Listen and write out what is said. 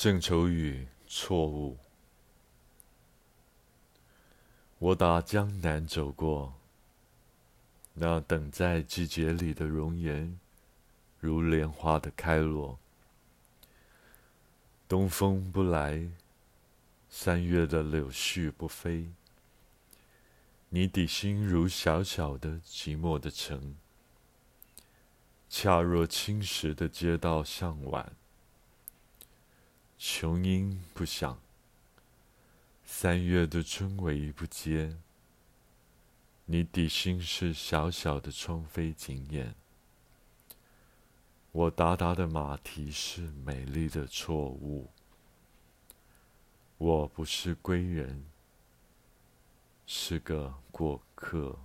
郑愁予错误。我打江南走过，那等在季节里的容颜，如莲花的开落。东风不来，三月的柳絮不飞。你底心如小小的寂寞的城，恰若青石的街道向晚。琼音不响，三月的春闈不接。你底心是小小的窗扉紧掩，我达达的马蹄是美丽的错误。我不是归人，是个过客。